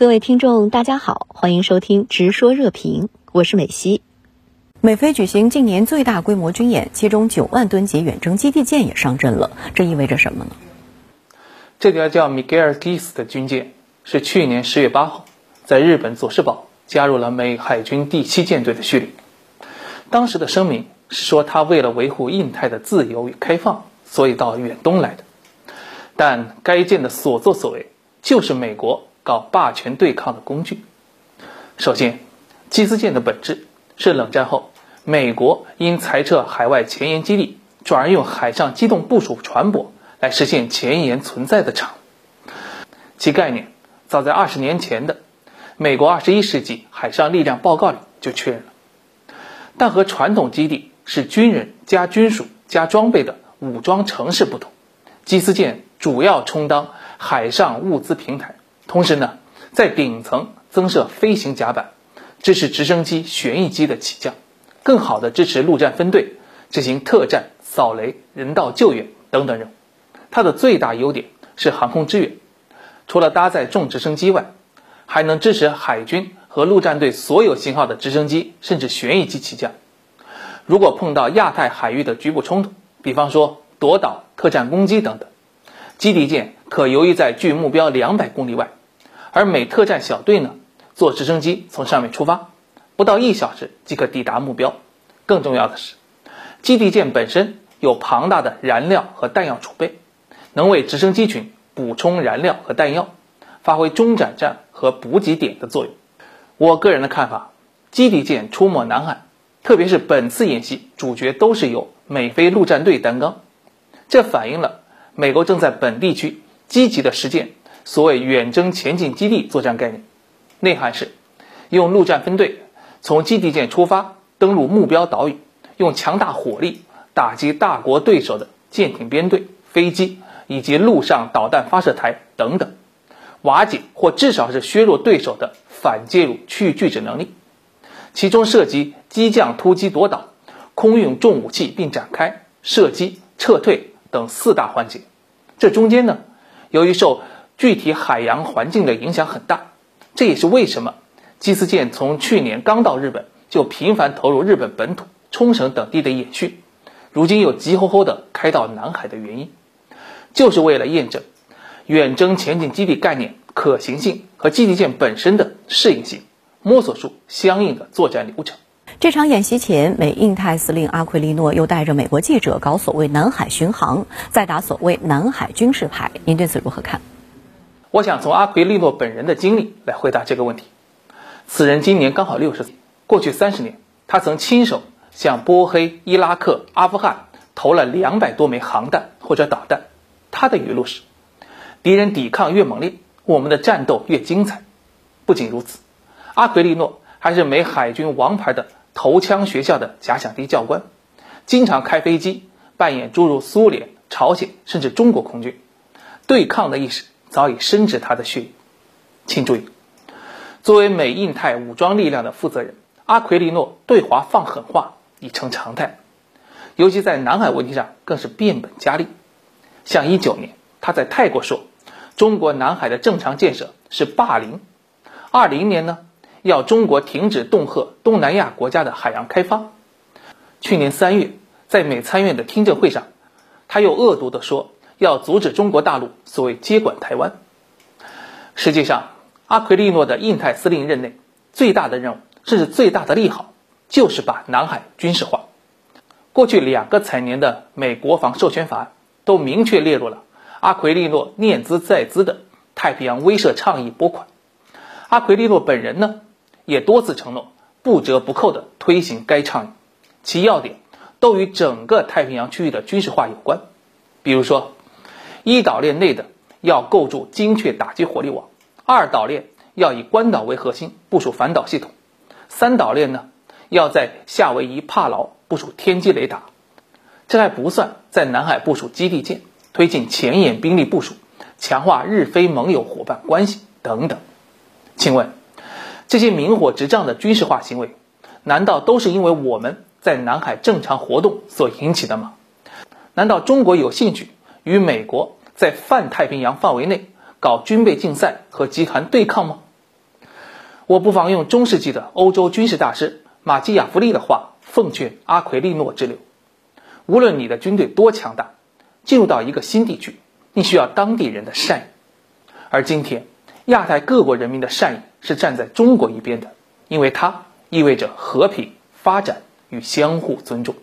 各位听众，大家好，欢迎收听《直说热评》，我是美西。美菲举行近年最大规模军演，其中九万吨级远征基地舰也上阵了，这意味着什么呢？这条叫米格尔·基斯的军舰是去年十月八号在日本佐世保加入了美海军第七舰队的序列。当时的声明是说，他为了维护印太的自由与开放，所以到远东来的。但该舰的所作所为，就是美国。搞霸权对抗的工具。首先，基斯舰的本质是冷战后美国因裁撤海外前沿基地，转而用海上机动部署船舶来实现前沿存在的产物。其概念早在二十年前的《美国二十一世纪海上力量报告》里就确认了。但和传统基地是军人加军属加装备的武装城市不同，基斯舰主要充当海上物资平台。同时呢，在顶层增设飞行甲板，支持直升机、旋翼机的起降，更好的支持陆战分队执行特战、扫雷、人道救援等等任务。它的最大优点是航空支援，除了搭载重直升机外，还能支持海军和陆战队所有型号的直升机甚至旋翼机起降。如果碰到亚太海域的局部冲突，比方说夺岛、特战攻击等等，基地舰可游弋在距目标两百公里外。而美特战小队呢，坐直升机从上面出发，不到一小时即可抵达目标。更重要的是，基地舰本身有庞大的燃料和弹药储备，能为直升机群补充燃料和弹药，发挥中转站和补给点的作用。我个人的看法，基地舰出没南海，特别是本次演习主角都是由美菲陆战队担纲，这反映了美国正在本地区积极的实践。所谓远征前进基地作战概念，内涵是用陆战分队从基地舰出发，登陆目标岛屿，用强大火力打击大国对手的舰艇编队、飞机以及陆上导弹发射台等等，瓦解或至少是削弱对手的反介入区域拒止能力。其中涉及机降突击夺岛、空运重武器并展开、射击、撤退等四大环节。这中间呢，由于受具体海洋环境的影响很大，这也是为什么基斯舰从去年刚到日本就频繁投入日本本土冲绳等地的演训，如今又急吼吼的开到南海的原因，就是为了验证远征前进基地概念可行性和基地舰本身的适应性，摸索出相应的作战流程。这场演习前，美印太司令阿奎利诺又带着美国记者搞所谓南海巡航，再打所谓南海军事牌，您对此如何看？我想从阿奎利诺本人的经历来回答这个问题。此人今年刚好六十岁，过去三十年，他曾亲手向波黑、伊拉克、阿富汗投了两百多枚航弹或者导弹。他的语录是：“敌人抵抗越猛烈，我们的战斗越精彩。”不仅如此，阿奎利诺还是美海军王牌的投枪学校的假想敌教官，经常开飞机扮演诸如苏联、朝鲜甚至中国空军对抗的意识。早已深植他的血液。请注意，作为美印太武装力量的负责人，阿奎利诺对华放狠话已成常态，尤其在南海问题上更是变本加厉。像一九年，他在泰国说，中国南海的正常建设是霸凌；二零年呢，要中国停止恫吓东南亚国家的海洋开发。去年三月，在美参院的听证会上，他又恶毒地说。要阻止中国大陆所谓接管台湾。实际上，阿奎利诺的印太司令任内最大的任务，甚至最大的利好，就是把南海军事化。过去两个财年的美国防授权法案都明确列入了阿奎利诺念兹在兹的太平洋威慑倡议拨款。阿奎利诺本人呢，也多次承诺不折不扣地推行该倡议，其要点都与整个太平洋区域的军事化有关，比如说。一岛链内的要构筑精确打击火力网，二岛链要以关岛为核心部署反导系统，三岛链呢要在夏威夷帕劳部署天基雷达。这还不算在南海部署基地舰，推进前沿兵力部署，强化日非盟友伙伴关系等等。请问，这些明火执仗的军事化行为，难道都是因为我们在南海正常活动所引起的吗？难道中国有兴趣？与美国在泛太平洋范围内搞军备竞赛和集团对抗吗？我不妨用中世纪的欧洲军事大师马基雅夫利的话奉劝阿奎利诺之流：无论你的军队多强大，进入到一个新地区，你需要当地人的善意。而今天，亚太各国人民的善意是站在中国一边的，因为它意味着和平、发展与相互尊重。